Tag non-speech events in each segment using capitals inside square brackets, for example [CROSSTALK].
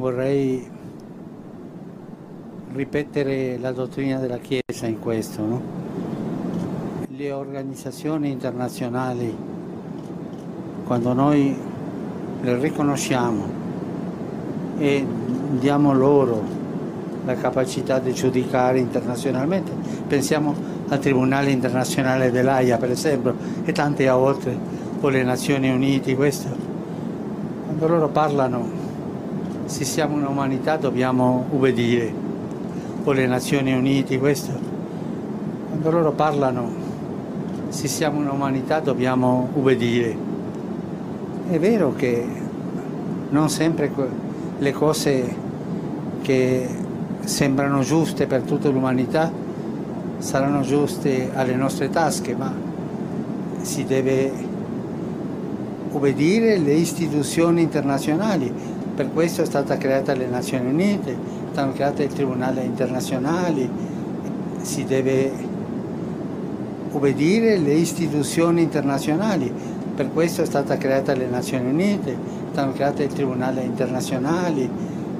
vorrei ripetere la dottrina della Chiesa in questo. No? Le organizzazioni internazionali, quando noi le riconosciamo e diamo loro la capacità di giudicare internazionalmente, pensiamo al Tribunale internazionale dell'AIA per esempio e tante altre, o le Nazioni Unite, questo. Quando loro parlano, se siamo un'umanità dobbiamo ubbidire, o le Nazioni Unite, questo. Quando loro parlano, se siamo un'umanità dobbiamo ubbidire. È vero che non sempre le cose che sembrano giuste per tutta l'umanità saranno giuste alle nostre tasche, ma si deve obbedire alle istituzioni internazionali. Per questo è stata creata le Nazioni Unite, stanno create il Tribunale internazionale, si deve obbedire alle istituzioni internazionali. Per questo è stata creata le Nazioni Unite, stanno create il Tribunale internazionale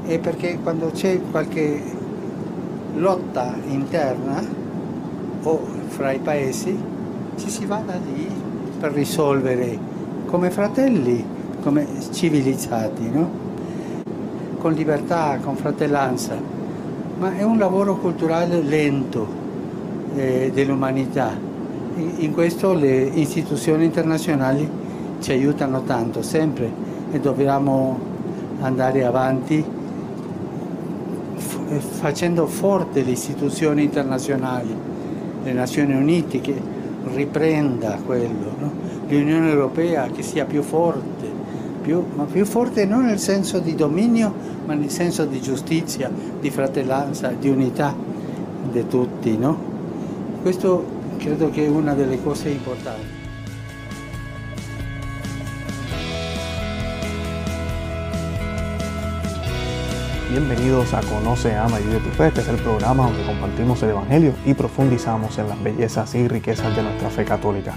e perché quando c'è qualche lotta interna o fra i paesi ci si va da lì per risolvere come fratelli, come civilizzati, no? Con libertà, con fratellanza, ma è un lavoro culturale lento eh, dell'umanità. In questo le istituzioni internazionali ci aiutano tanto, sempre, e dobbiamo andare avanti facendo forte le istituzioni internazionali, le Nazioni Unite che riprenda quello, no? l'Unione Europea che sia più forte, più, ma più forte non nel senso di dominio, ma nel senso di giustizia, di fratellanza, di unità di tutti. No? Questo credo che è una delle cose importanti. Bienvenidos a Conoce, Ama y Vive tu Fe. Este es el programa donde compartimos el Evangelio y profundizamos en las bellezas y riquezas de nuestra fe católica.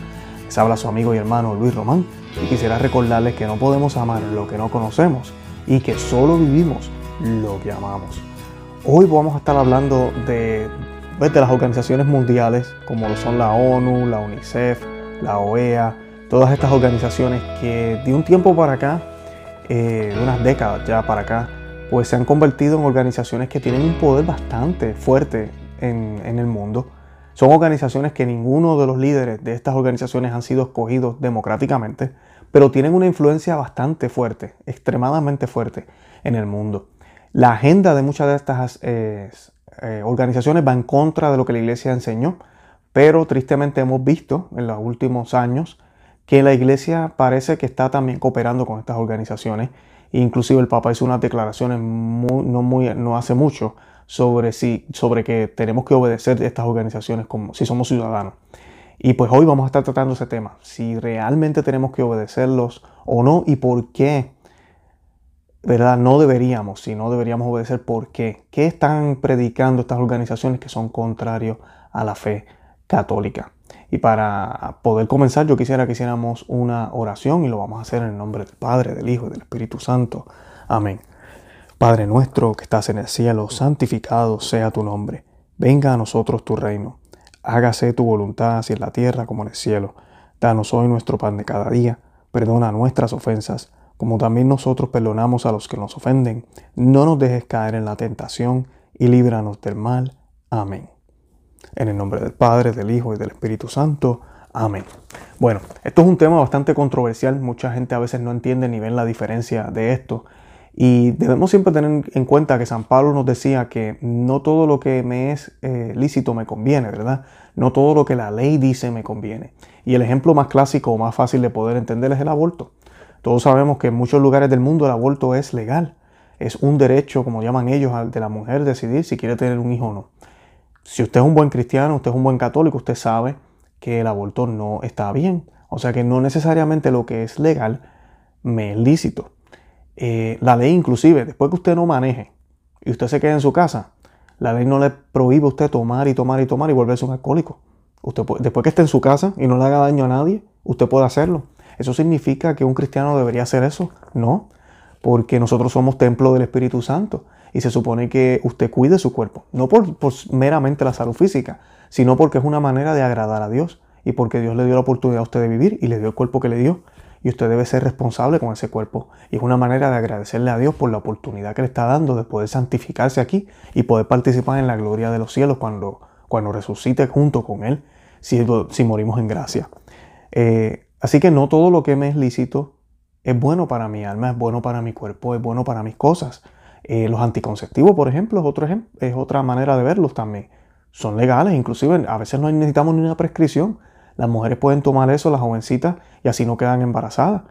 Les habla su amigo y hermano Luis Román y quisiera recordarles que no podemos amar lo que no conocemos y que solo vivimos lo que amamos. Hoy vamos a estar hablando de, pues, de las organizaciones mundiales como lo son la ONU, la UNICEF, la OEA, todas estas organizaciones que de un tiempo para acá, eh, de unas décadas ya para acá, pues se han convertido en organizaciones que tienen un poder bastante fuerte en, en, el mundo. Son organizaciones que ninguno de los líderes de estas organizaciones han sido escogidos democráticamente, pero tienen una influencia bastante fuerte, extremadamente fuerte en el mundo. La agenda de muchas de estas eh, eh, organizaciones va en contra de lo que la iglesia enseñó, pero tristemente hemos visto en los últimos años que la iglesia parece que está también cooperando con estas organizaciones Inclusive el Papa hizo unas declaraciones no, muy, no hace mucho sobre, si, sobre que tenemos que obedecer estas organizaciones como si somos ciudadanos. Y pues hoy vamos a estar tratando ese tema, si realmente tenemos que obedecerlos o no y por qué, ¿verdad? No deberíamos, si no deberíamos obedecer, ¿por qué? ¿Qué están predicando estas organizaciones que son contrarios a la fe católica? Y para poder comenzar, yo quisiera que hiciéramos una oración y lo vamos a hacer en el nombre del Padre, del Hijo y del Espíritu Santo. Amén. Padre nuestro que estás en el cielo, santificado sea tu nombre. Venga a nosotros tu reino. Hágase tu voluntad así en la tierra como en el cielo. Danos hoy nuestro pan de cada día. Perdona nuestras ofensas, como también nosotros perdonamos a los que nos ofenden. No nos dejes caer en la tentación y líbranos del mal. Amén. En el nombre del Padre, del Hijo y del Espíritu Santo. Amén. Bueno, esto es un tema bastante controversial. Mucha gente a veces no entiende ni ven la diferencia de esto. Y debemos siempre tener en cuenta que San Pablo nos decía que no todo lo que me es eh, lícito me conviene, ¿verdad? No todo lo que la ley dice me conviene. Y el ejemplo más clásico o más fácil de poder entender es el aborto. Todos sabemos que en muchos lugares del mundo el aborto es legal. Es un derecho, como llaman ellos, de la mujer decidir si quiere tener un hijo o no. Si usted es un buen cristiano, usted es un buen católico, usted sabe que el aborto no está bien. O sea que no necesariamente lo que es legal me es lícito. Eh, la ley inclusive, después que usted no maneje y usted se quede en su casa, la ley no le prohíbe a usted tomar y tomar y tomar y volverse un alcohólico. Usted después que esté en su casa y no le haga daño a nadie, usted puede hacerlo. ¿Eso significa que un cristiano debería hacer eso? No. porque nosotros somos templo del Espíritu Santo y se supone que usted cuide su cuerpo, no por, meramente la salud física, sino porque es una manera de agradar a Dios y porque Dios le dio la oportunidad a usted de vivir y le dio el cuerpo que le dio y usted debe ser responsable con ese cuerpo. Y es una manera de agradecerle a Dios por la oportunidad que le está dando de poder santificarse aquí y poder participar en la gloria de los cielos cuando, cuando resucite junto con Él, si, si morimos en gracia. Eh, así que no todo lo que me es lícito es bueno para mi alma, es bueno para mi cuerpo, es bueno para mis cosas. Eh, los anticonceptivos, por ejemplo, es, ejemplo, es otra manera de verlos también. Son legales, inclusive a veces no necesitamos ni una prescripción. Las mujeres pueden tomar eso, las jovencitas, y así no quedan embarazadas.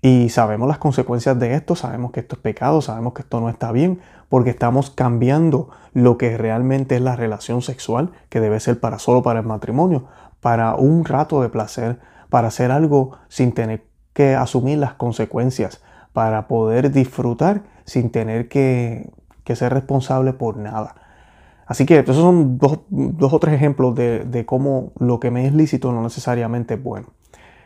Y sabemos las consecuencias de esto, sabemos que esto es pecado, sabemos que esto no está bien, porque estamos cambiando lo que realmente es la relación sexual, que debe ser para solo para el matrimonio, para un rato de placer, para hacer algo sin tener que asumir las consecuencias, para poder disfrutar sin tener que, ser responsable por nada. Así que esos son dos, o tres ejemplos de, cómo lo que me es lícito no necesariamente es bueno.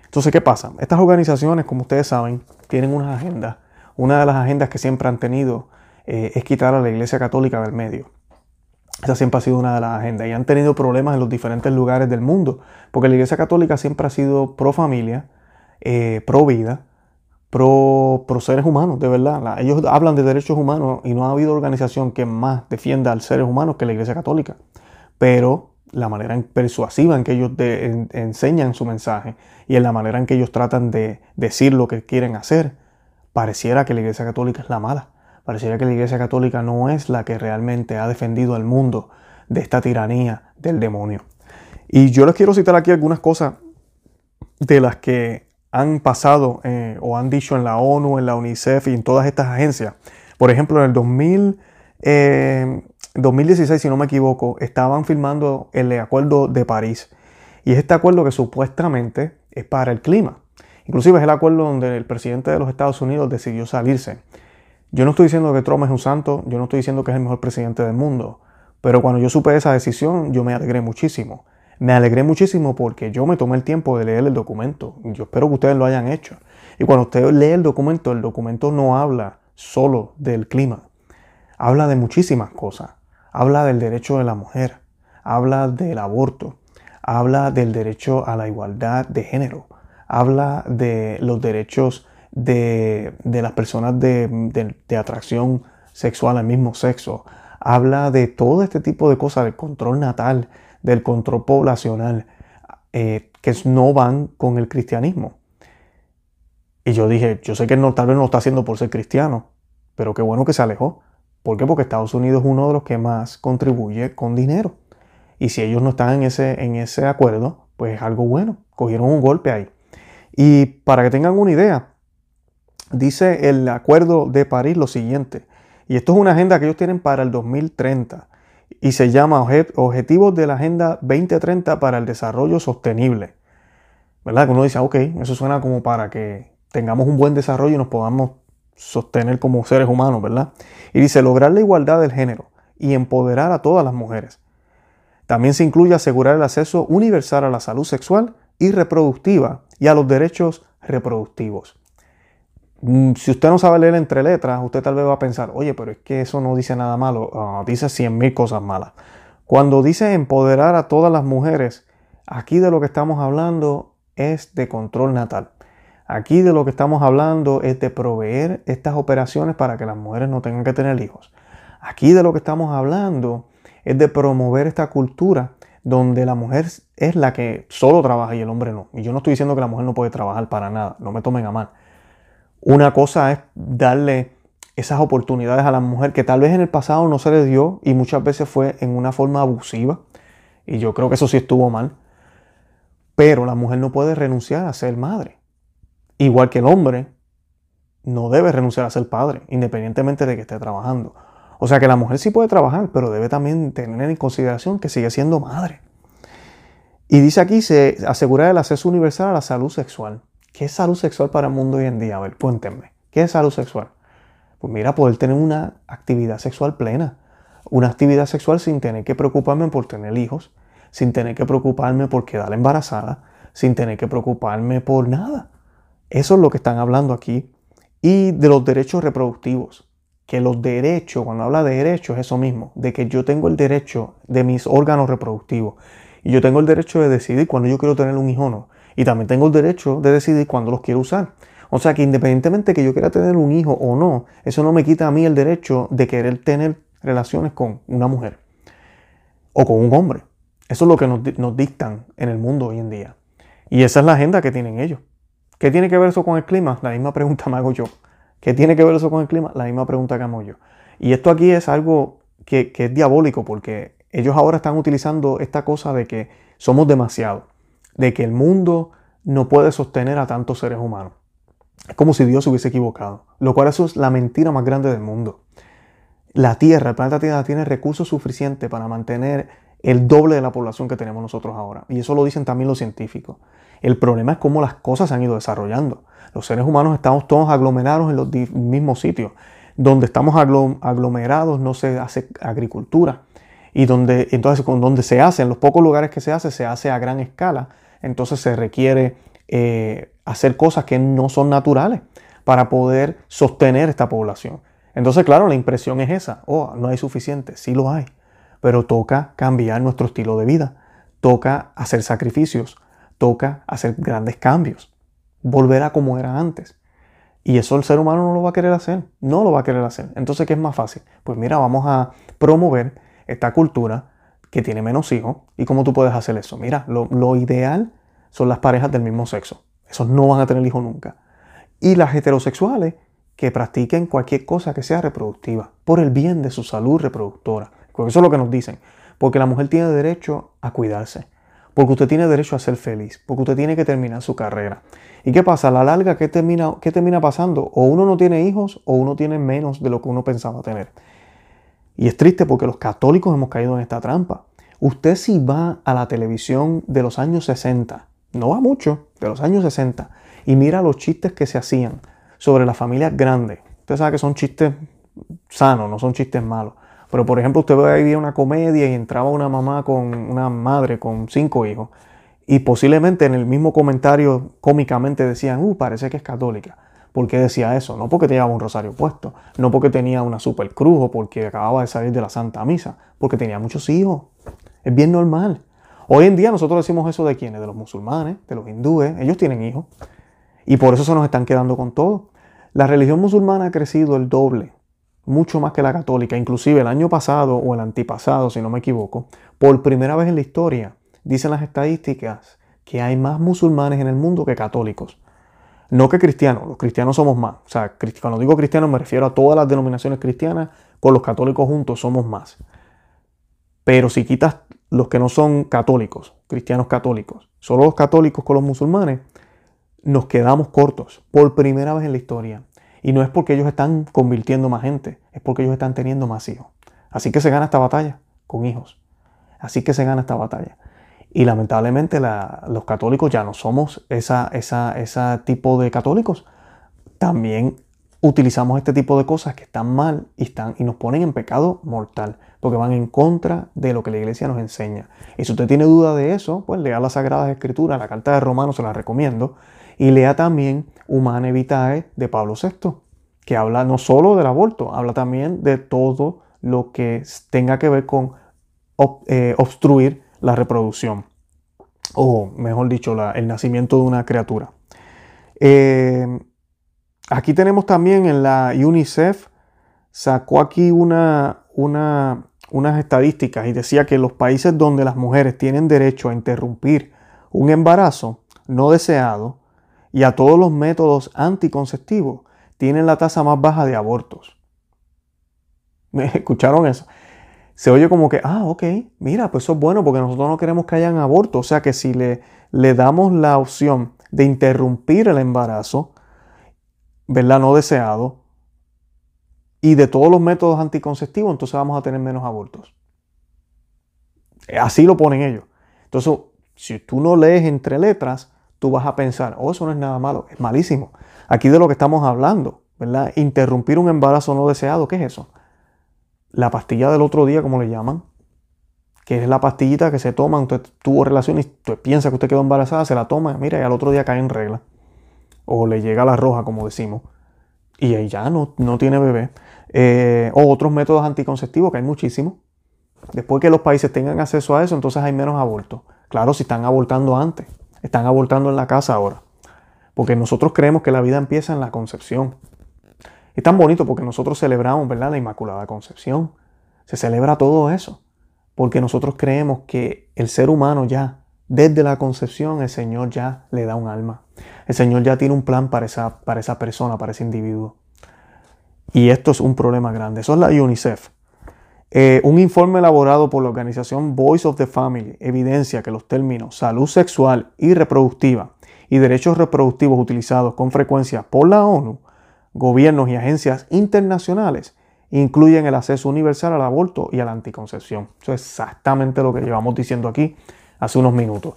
Entonces, ¿qué pasa? Estas organizaciones, como ustedes saben, tienen unas agendas. Una de las agendas que siempre han tenido eh, es quitar a la Iglesia Católica del medio. Esa siempre ha sido una de las agendas. Y han tenido problemas en los diferentes lugares del mundo. Porque la Iglesia Católica siempre ha sido pro familia, eh, pro vida, pro, seres humanos, de verdad. ellos hablan de derechos humanos y no ha habido organización que más defienda a los seres humanos que la Iglesia Católica. Pero la manera persuasiva en que ellos enseñan su mensaje y en la manera en que ellos tratan de decir lo que quieren hacer, pareciera que la Iglesia Católica es la mala. Pareciera que la Iglesia Católica no es la que realmente ha defendido al mundo de esta tiranía del demonio. Y yo les quiero citar aquí algunas cosas de las que han pasado eh, o han dicho en la ONU, en la UNICEF y en todas estas agencias. Por ejemplo, en el 2000, 2016, eh, si no me equivoco, estaban firmando el Acuerdo de París. Y es este acuerdo que supuestamente es para el clima. Inclusive es el acuerdo donde el presidente de los Estados Unidos decidió salirse. Yo no estoy diciendo que Trump es un santo, yo no estoy diciendo que es el mejor presidente del mundo, pero cuando yo supe esa decisión yo me alegré muchísimo. Me alegré muchísimo porque yo me tomé el tiempo de leer el documento. Yo espero que ustedes lo hayan hecho. Y cuando usted lee el documento, el documento no habla solo del clima. Habla de muchísimas cosas. Habla del derecho de la mujer. Habla del aborto. Habla del derecho a la igualdad de género. Habla de los derechos de, las personas de, de atracción sexual al mismo sexo. Habla de todo este tipo de cosas, del control natal, del control poblacional eh, que no van con el cristianismo. Y yo dije, yo sé que no, tal vez no lo está haciendo por ser cristiano, pero qué bueno que se alejó. ¿Por qué? Porque Estados Unidos es uno de los que más contribuye con dinero. Y si ellos no están en ese, en ese acuerdo, pues es algo bueno. Cogieron un golpe ahí. Y para que tengan una idea, dice el acuerdo de París lo siguiente. Y esto es una agenda que ellos tienen para el 2030 y se llama Objetivos de la Agenda 2030 para el Desarrollo Sostenible. ¿Verdad? Que uno dice, ok, eso suena como para que tengamos un buen desarrollo y nos podamos sostener como seres humanos, ¿verdad? Y dice, lograr la igualdad del género y empoderar a todas las mujeres. También se incluye asegurar el acceso universal a la salud sexual y reproductiva y a los derechos reproductivos. Mm, si usted no sabe leer entre letras, usted tal vez va a pensar, oye, pero es que eso no dice nada malo, ah, dice cien mil cosas malas. Cuando dice empoderar a todas las mujeres, aquí de lo que estamos hablando es de control natal. Aquí de lo que estamos hablando es de proveer estas operaciones para que las mujeres no tengan que tener hijos. Aquí de lo que estamos hablando es de promover esta cultura donde la mujer es la que solo trabaja y el hombre no. Y yo no estoy diciendo que la mujer no puede trabajar para nada, no me tomen a mal. Una cosa es darle esas oportunidades a la mujer que tal vez en el pasado no se le dio y muchas veces fue en una forma abusiva. Y yo creo que eso sí estuvo mal. Pero la mujer no puede renunciar a ser madre. Igual que el hombre no debe renunciar a ser padre, independientemente de que esté trabajando. O sea que la mujer sí puede trabajar, pero debe también tener en consideración que sigue siendo madre. Y dice aquí, se asegurar el acceso universal a la salud sexual. ¿Qué es salud sexual para el mundo hoy en día? A ver, cuéntenme. ¿Qué es salud sexual? Pues mira, poder tener una actividad sexual plena. Una actividad sexual sin tener que preocuparme por tener hijos, sin tener que preocuparme por quedar embarazada, sin tener que preocuparme por nada. Eso es lo que están hablando aquí y de los derechos reproductivos. Que los derechos, cuando habla de derechos, es eso mismo, de que yo tengo el derecho de mis órganos reproductivos. Y yo tengo el derecho de decidir cuando yo quiero tener un hijo o no. Y también tengo el derecho de decidir cuándo los quiero usar. O sea que independientemente que yo quiera tener un hijo o no, eso no me quita a mí el derecho de querer tener relaciones con una mujer o con un hombre. Eso es lo que nos, dictan en el mundo hoy en día. Y esa es la agenda que tienen ellos. ¿Qué tiene que ver eso con el clima? La misma pregunta me hago yo. ¿Qué tiene que ver eso con el clima? La misma pregunta que hago yo. Y esto aquí es algo que, que es diabólico porque ellos ahora están utilizando esta cosa de que somos demasiado, de que el mundo no puede sostener a tantos seres humanos. Es como si Dios se hubiese equivocado, lo cual es la mentira más grande del mundo. La Tierra, el planeta Tierra, tiene recursos suficientes para mantener el doble de la población que tenemos nosotros ahora. Y eso lo dicen también los científicos. El problema es cómo las cosas se han ido desarrollando. Los seres humanos estamos todos aglomerados en los mismos sitios. Donde estamos aglomerados no se hace agricultura. Y donde, entonces, con donde se hace, en los pocos lugares que se hace, se hace a gran escala. Entonces se requiere eh, hacer cosas que no son naturales para poder sostener esta población. Entonces, claro, la impresión es esa. Oh, no hay suficiente. Sí lo hay. Pero toca cambiar nuestro estilo de vida. Toca hacer sacrificios. Toca hacer grandes cambios. Volver a como era antes. Y eso el ser humano no lo va a querer hacer. No lo va a querer hacer. Entonces, ¿qué es más fácil? Pues mira, vamos a promover esta cultura que tiene menos hijos. ¿Y cómo tú puedes hacer eso? Mira, lo, ideal son las parejas del mismo sexo. Esos no van a tener hijos nunca. Y las heterosexuales que practiquen cualquier cosa que sea reproductiva, por el bien de su salud reproductora. Eso es lo que nos dicen. Porque la mujer tiene derecho a cuidarse. Porque usted tiene derecho a ser feliz. Porque usted tiene que terminar su carrera. ¿Y qué pasa? A la larga, ¿qué termina, qué termina pasando? O uno no tiene hijos o uno tiene menos de lo que uno pensaba tener. Y es triste porque los católicos hemos caído en esta trampa. Usted si va a la televisión de los años 60 no va mucho, de los años 60, y mira los chistes que se hacían sobre las familias grandes. Usted sabe que son chistes sanos, no son chistes malos. Pero por ejemplo, usted veía una comedia y entraba una mamá con una madre con cinco hijos. Y posiblemente en el mismo comentario cómicamente decían, uh, parece que es católica. ¿Por qué decía eso? No porque tenía un rosario puesto, no porque tenía una super cruz o porque acababa de salir de la Santa Misa, porque tenía muchos hijos. Es bien normal. Hoy en día nosotros decimos eso de quiénes, de los musulmanes, de los hindúes, ellos tienen hijos. Y por eso se nos están quedando con todo. La religión musulmana ha crecido el doble, mucho más que la católica. Inclusive el año pasado o el antipasado, si no me equivoco, por primera vez en la historia, dicen las estadísticas que hay más musulmanes en el mundo que católicos. No que cristianos, los cristianos somos más. O sea, cuando digo cristianos me refiero a todas las denominaciones cristianas, con los católicos juntos somos más. Pero si quitas los que no son católicos, cristianos católicos, solo los católicos con los musulmanes, nos quedamos cortos por primera vez en la historia. Y no es porque ellos están convirtiendo más gente, es porque ellos están teniendo más hijos. Así que se gana esta batalla con hijos. Así que se gana esta batalla. Y lamentablemente los católicos ya no somos esa, esa, ese tipo de católicos. También utilizamos este tipo de cosas que están mal y, están, y nos ponen en pecado mortal, porque van en contra de lo que la iglesia nos enseña. Y si usted tiene duda de eso, pues lea las Sagradas Escrituras, la Carta de Romanos se la recomiendo, y lea también Humane Vitae de Pablo VI, que habla no solo del aborto, habla también de todo lo que tenga que ver con eh, obstruir la reproducción, o mejor dicho, el nacimiento de una criatura. Eh, Aquí tenemos también en la UNICEF, sacó aquí una, una, unas estadísticas y decía que los países donde las mujeres tienen derecho a interrumpir un embarazo no deseado y a todos los métodos anticonceptivos tienen la tasa más baja de abortos. ¿Me [LAUGHS] escucharon eso? Se oye como que, ah, ok, mira, pues eso es bueno porque nosotros no queremos que hayan aborto. O sea que si le, le damos la opción de interrumpir el embarazo, ¿verdad? No deseado. Y de todos los métodos anticonceptivos, entonces vamos a tener menos abortos. Así lo ponen ellos. Entonces, si tú no lees entre letras, tú vas a pensar, oh, eso no es nada malo, es malísimo. Aquí de lo que estamos hablando, ¿verdad? Interrumpir un embarazo no deseado, ¿qué es eso? La pastilla del otro día, como le llaman, que es la pastillita que se toma, usted tuvo relación y usted piensa que usted quedó embarazada, se la toma, mira, y al otro día cae en regla o le llega la roja, como decimos, y ahí ya no, no tiene bebé. Eh, o otros métodos anticonceptivos, que hay muchísimos. Después que los países tengan acceso a eso, entonces hay menos abortos. Claro, si están abortando antes, están abortando en la casa ahora. Porque nosotros creemos que la vida empieza en la concepción. Es tan bonito porque nosotros celebramos, ¿verdad? La Inmaculada Concepción. Se celebra todo eso. Porque nosotros creemos que el ser humano ya, desde la concepción, el Señor ya le da un alma. El Señor ya tiene un plan para esa, para esa persona, para ese individuo. Y esto es un problema grande. Eso es la UNICEF. Eh, un informe elaborado por la organización Voice of the Family evidencia que los términos salud sexual y reproductiva y derechos reproductivos utilizados con frecuencia por la ONU, gobiernos y agencias internacionales incluyen el acceso universal al aborto y a la anticoncepción. Eso es exactamente lo que llevamos diciendo aquí hace unos minutos.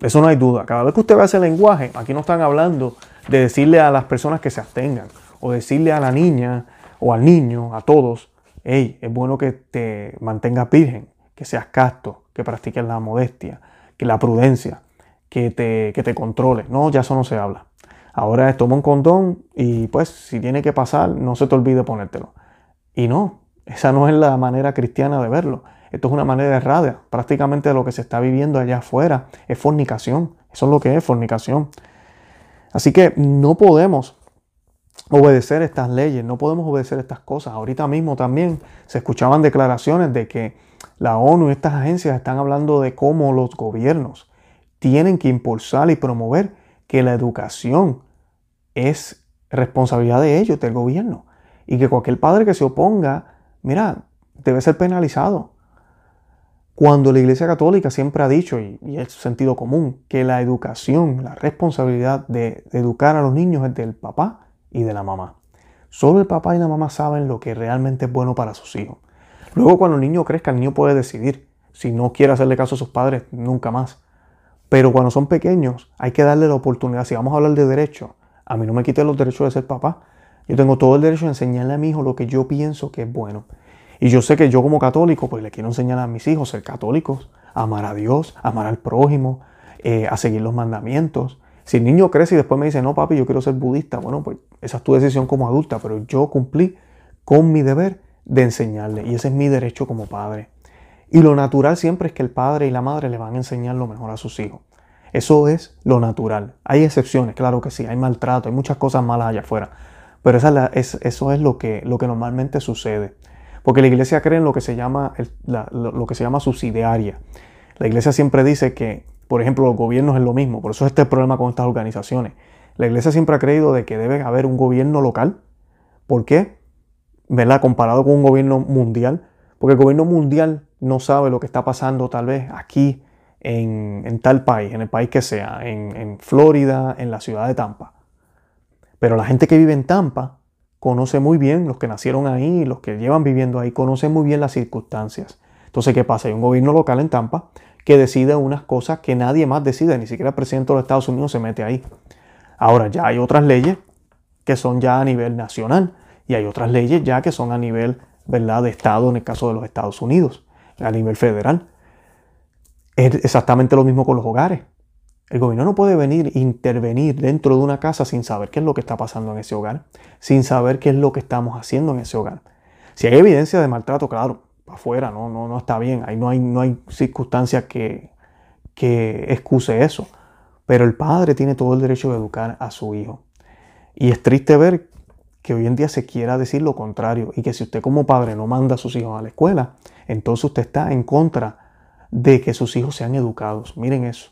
Eso no hay duda. Cada vez que usted ve ese lenguaje, aquí no están hablando de decirle a las personas que se abstengan o decirle a la niña o al niño, a todos, hey, es bueno que te mantengas virgen, que seas casto, que practiques la modestia, que la prudencia, que te, que te controle. No, ya eso no se habla. Ahora toma un condón y pues si tiene que pasar, no se te olvide ponértelo. Y no, esa no es la manera cristiana de verlo. Esto es una manera errada. Prácticamente lo que se está viviendo allá afuera es fornicación. Eso es lo que es fornicación. Así que no podemos obedecer estas leyes, no podemos obedecer estas cosas. Ahorita mismo también se escuchaban declaraciones de que la ONU y estas agencias están hablando de cómo los gobiernos tienen que impulsar y promover que la educación es responsabilidad de ellos, del gobierno, y que cualquier padre que se oponga, mira, debe ser penalizado. Cuando la Iglesia Católica siempre ha dicho, y, es sentido común, que la educación, la responsabilidad de educar a los niños es del papá y de la mamá. Solo el papá y la mamá saben lo que realmente es bueno para sus hijos. Luego cuando el niño crezca, el niño puede decidir. Si no quiere hacerle caso a sus padres, nunca más. Pero cuando son pequeños, hay que darle la oportunidad. Si vamos a hablar de derecho, a mí no me quite los derechos de ser papá. Yo tengo todo el derecho de enseñarle a mi hijo lo que yo pienso que es bueno. Y yo sé que yo como católico, pues le quiero enseñar a mis hijos a ser católicos, a amar a Dios, a amar al prójimo, eh, a seguir los mandamientos. Si el niño crece y después me dice, no papi, yo quiero ser budista, bueno, pues esa es tu decisión como adulta, pero yo cumplí con mi deber de enseñarle y ese es mi derecho como padre. Y lo natural siempre es que el padre y la madre le van a enseñar lo mejor a sus hijos. Eso es lo natural. Hay excepciones, claro que sí, hay maltrato, hay muchas cosas malas allá afuera, pero esa es eso es lo que, lo que normalmente sucede. Porque la iglesia cree en lo que se llama, lo que se llama subsidiaria. La iglesia siempre dice que, por ejemplo, los gobiernos es lo mismo, por eso es este problema con estas organizaciones. La iglesia siempre ha creído de que debe haber un gobierno local. ¿Por qué? ¿Verdad? Comparado con un gobierno mundial. Porque el gobierno mundial no sabe lo que está pasando tal vez aquí en, tal país, en el país que sea, en, Florida, en la ciudad de Tampa. Pero la gente que vive en Tampa conoce muy bien, los que nacieron ahí, los que llevan viviendo ahí, conocen muy bien las circunstancias. Entonces, ¿qué pasa? Hay un gobierno local en Tampa que decide unas cosas que nadie más decide, ni siquiera el presidente de los Estados Unidos se mete ahí. Ahora ya hay otras leyes que son ya a nivel nacional y hay otras leyes ya que son a nivel ¿verdad? de Estado, en el caso de los Estados Unidos, a nivel federal. Es exactamente lo mismo con los hogares. El gobierno no puede venir e intervenir dentro de una casa sin saber qué es lo que está pasando en ese hogar, sin saber qué es lo que estamos haciendo en ese hogar. Si hay evidencia de maltrato, claro, afuera no, no, no está bien, ahí no hay, no hay circunstancia que, que excuse eso. Pero el padre tiene todo el derecho de educar a su hijo. Y es triste ver que hoy en día se quiera decir lo contrario y que si usted como padre no manda a sus hijos a la escuela, entonces usted está en contra de que sus hijos sean educados. Miren eso.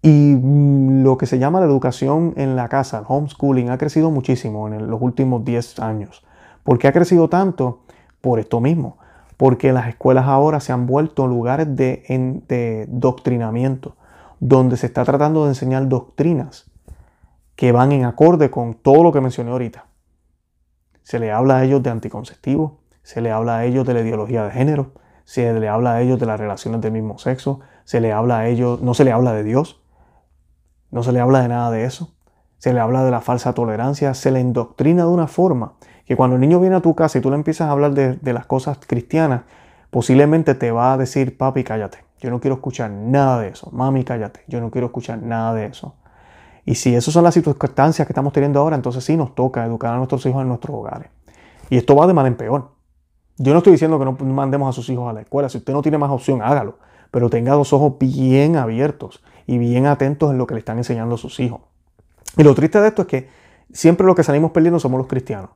Y mm, lo que se llama la educación en la casa, el homeschooling, ha crecido muchísimo en los últimos 10 años. ¿Por qué ha crecido tanto? Por esto mismo. Porque las escuelas ahora se han vuelto lugares de, de doctrinamiento donde se está tratando de enseñar doctrinas que van en acorde con todo lo que mencioné ahorita. Se le habla a ellos de anticonceptivos, se le habla a ellos de la ideología de género, se le habla a ellos de las relaciones del mismo sexo, se le habla a ellos, no se le habla de Dios, no se le habla de nada de eso, se le habla de la falsa tolerancia, se le indoctrina de una forma que cuando el niño viene a tu casa y tú le empiezas a hablar de, de las cosas cristianas, posiblemente te va a decir, papi, cállate. Yo no quiero escuchar nada de eso. Mami, cállate. Yo no quiero escuchar nada de eso. Y si esas son las circunstancias que estamos teniendo ahora, entonces sí nos toca educar a nuestros hijos en nuestros hogares. Y esto va de mal en peor. Yo no estoy diciendo que no mandemos a sus hijos a la escuela. Si usted no tiene más opción, hágalo. Pero tenga los ojos bien abiertos y bien atentos en lo que le están enseñando a sus hijos. Y lo triste de esto es que siempre lo que salimos perdiendo somos los cristianos.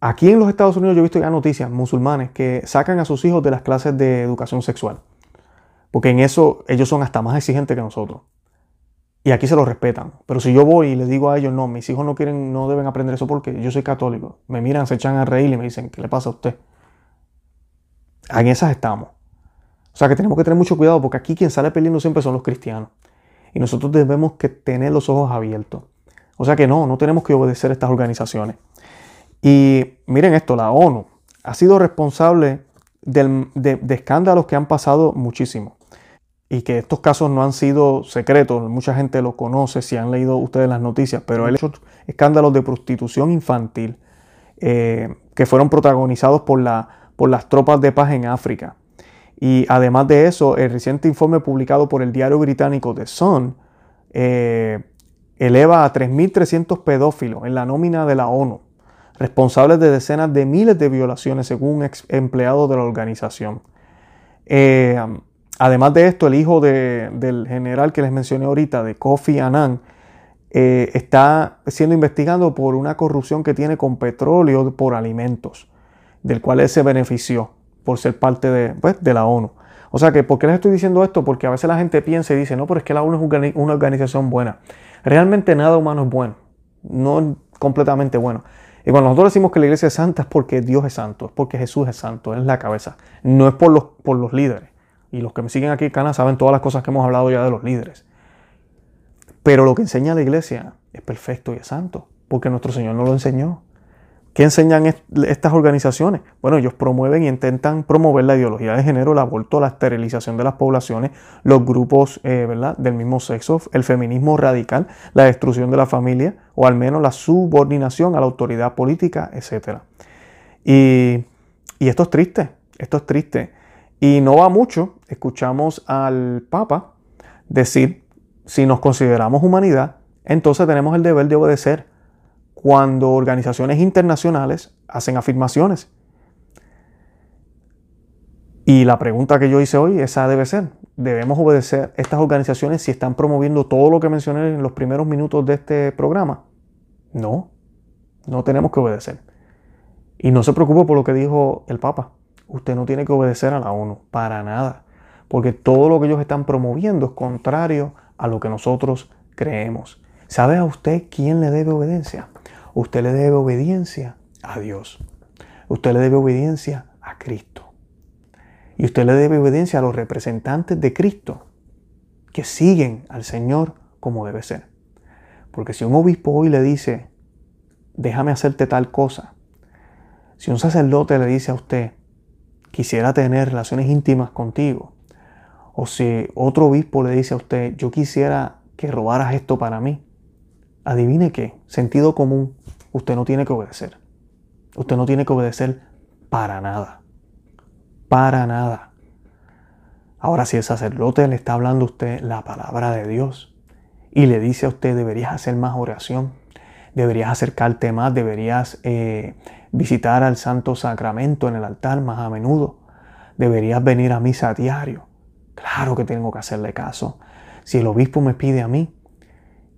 Aquí en los Estados Unidos yo he visto ya noticias musulmanes que sacan a sus hijos de las clases de educación sexual. Porque en eso ellos son hasta más exigentes que nosotros. Y aquí se lo respetan. Pero si yo voy y les digo a ellos, no, mis hijos no quieren, no deben aprender eso porque yo soy católico. Me miran, se echan a reír y me dicen, ¿qué le pasa a usted? En esas estamos. O sea que tenemos que tener mucho cuidado porque aquí quien sale perdiendo siempre son los cristianos. Y nosotros debemos que tener los ojos abiertos. O sea que no, no tenemos que obedecer a estas organizaciones. Y miren esto, la ONU ha sido responsable de escándalos que han pasado muchísimo y que estos casos no han sido secretos, mucha gente lo conoce si han leído ustedes las noticias, pero hay hecho escándalos de prostitución infantil eh, que fueron protagonizados por, la, por las tropas de paz en África. Y además de eso, el reciente informe publicado por el diario británico The Sun eh, eleva a 3.300 pedófilos en la nómina de la ONU, responsables de decenas de miles de violaciones según ex empleado de la organización. Eh, Además de esto, el hijo del general que les mencioné ahorita, de Kofi Annan, eh, está siendo investigado por una corrupción que tiene con petróleo por alimentos, del cual él se benefició por ser parte de, pues, de la ONU. O sea que, ¿por qué les estoy diciendo esto? Porque a veces la gente piensa y dice, no, pero es que la ONU es una organización buena. Realmente nada humano es bueno, no es completamente bueno. Y cuando nosotros decimos que la iglesia es santa es porque Dios es santo, es porque Jesús es santo, es la cabeza, no es por los, por los líderes y los que me siguen aquí en Cana saben todas las cosas que hemos hablado ya de los líderes. Pero lo que enseña la iglesia es perfecto y es santo, porque nuestro Señor no lo enseñó. ¿Qué enseñan estas organizaciones? Bueno, ellos promueven y intentan promover la ideología de género, el aborto, la esterilización de las poblaciones, los grupos eh, ¿verdad? del mismo sexo, el feminismo radical, la destrucción de la familia, o al menos la subordinación a la autoridad política, etc. Y, y esto es triste, esto es triste. Y no va mucho, escuchamos al Papa decir, si nos consideramos humanidad, entonces tenemos el deber de obedecer cuando organizaciones internacionales hacen afirmaciones. Y la pregunta que yo hice hoy, esa debe ser, ¿debemos obedecer estas organizaciones si están promoviendo todo lo que mencioné en los primeros minutos de este programa? No, no tenemos que obedecer. Y no se preocupe por lo que dijo el Papa usted no tiene que obedecer a la ONU, para nada, porque todo lo que ellos están promoviendo es contrario a lo que nosotros creemos. ¿Sabe a usted quién le debe obediencia? Usted le debe obediencia a Dios. Usted le debe obediencia a Cristo. Y usted le debe obediencia a los representantes de Cristo que siguen al Señor como debe ser. Porque si un obispo hoy le dice, déjame hacerte tal cosa, si un sacerdote le dice a usted, quisiera tener relaciones íntimas contigo, o si otro obispo le dice a usted, yo quisiera que robaras esto para mí, adivine qué, sentido común, usted no tiene que obedecer. Usted no tiene que obedecer para nada. Para nada. Ahora, si el sacerdote le está hablando a usted la palabra de Dios y le dice a usted, deberías hacer más oración, deberías acercarte más, deberías eh, visitar al Santo Sacramento en el altar más a menudo, deberías venir a misa a diario. Claro que tengo que hacerle caso. Si el obispo me pide a mí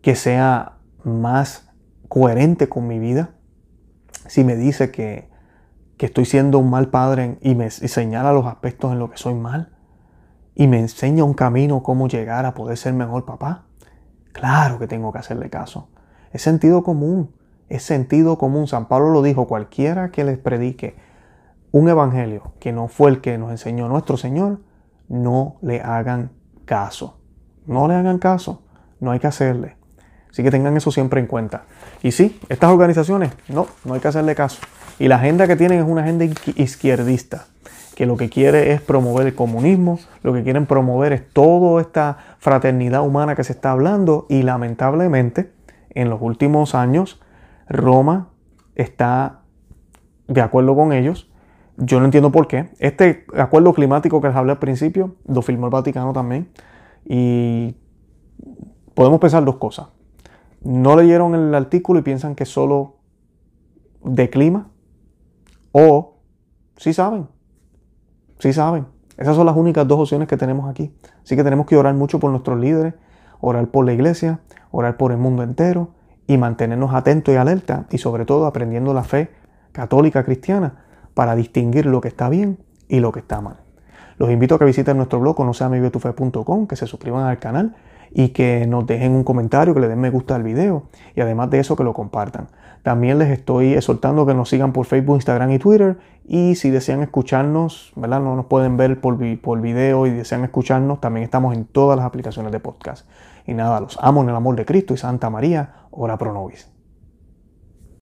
que sea más coherente con mi vida, si me dice que, que estoy siendo un mal padre y me señala los aspectos en los que soy mal, y me enseña un camino cómo llegar a poder ser mejor papá, claro que tengo que hacerle caso. Es sentido común, es sentido común. San Pablo lo dijo, cualquiera que les predique un evangelio que no fue el que nos enseñó nuestro Señor, no le hagan caso. No le hagan caso, no hay que hacerle. Así que tengan eso siempre en cuenta. Y sí, estas organizaciones, no, no hay que hacerle caso. Y la agenda que tienen es una agenda izquierdista, que lo que quiere es promover el comunismo, lo que quieren promover es toda esta fraternidad humana que se está hablando y lamentablemente en los últimos años Roma está de acuerdo con ellos. Yo no entiendo por qué. Este acuerdo climático que les hablé al principio lo firmó el Vaticano también. Y podemos pensar dos cosas. No leyeron el artículo y piensan que es solo de clima. O sí saben. Sí saben. Esas son las únicas dos opciones que tenemos aquí. Así que tenemos que orar mucho por nuestros líderes, orar por la iglesia, orar por el mundo entero y mantenernos atentos y alerta y sobre todo aprendiendo la fe católica cristiana para distinguir lo que está bien y lo que está mal. Los invito a que visiten nuestro blog conoceamivivetufe.com, que se suscriban al canal y que nos dejen un comentario, que le den me gusta al video y además de eso que lo compartan. También les estoy exhortando que nos sigan por Facebook, Instagram y Twitter y si desean escucharnos, ¿verdad? No nos pueden ver por, por video y desean escucharnos, también estamos en todas las aplicaciones de podcast. Y nada, los amo en el amor de Cristo y Santa María, ora pro nobis.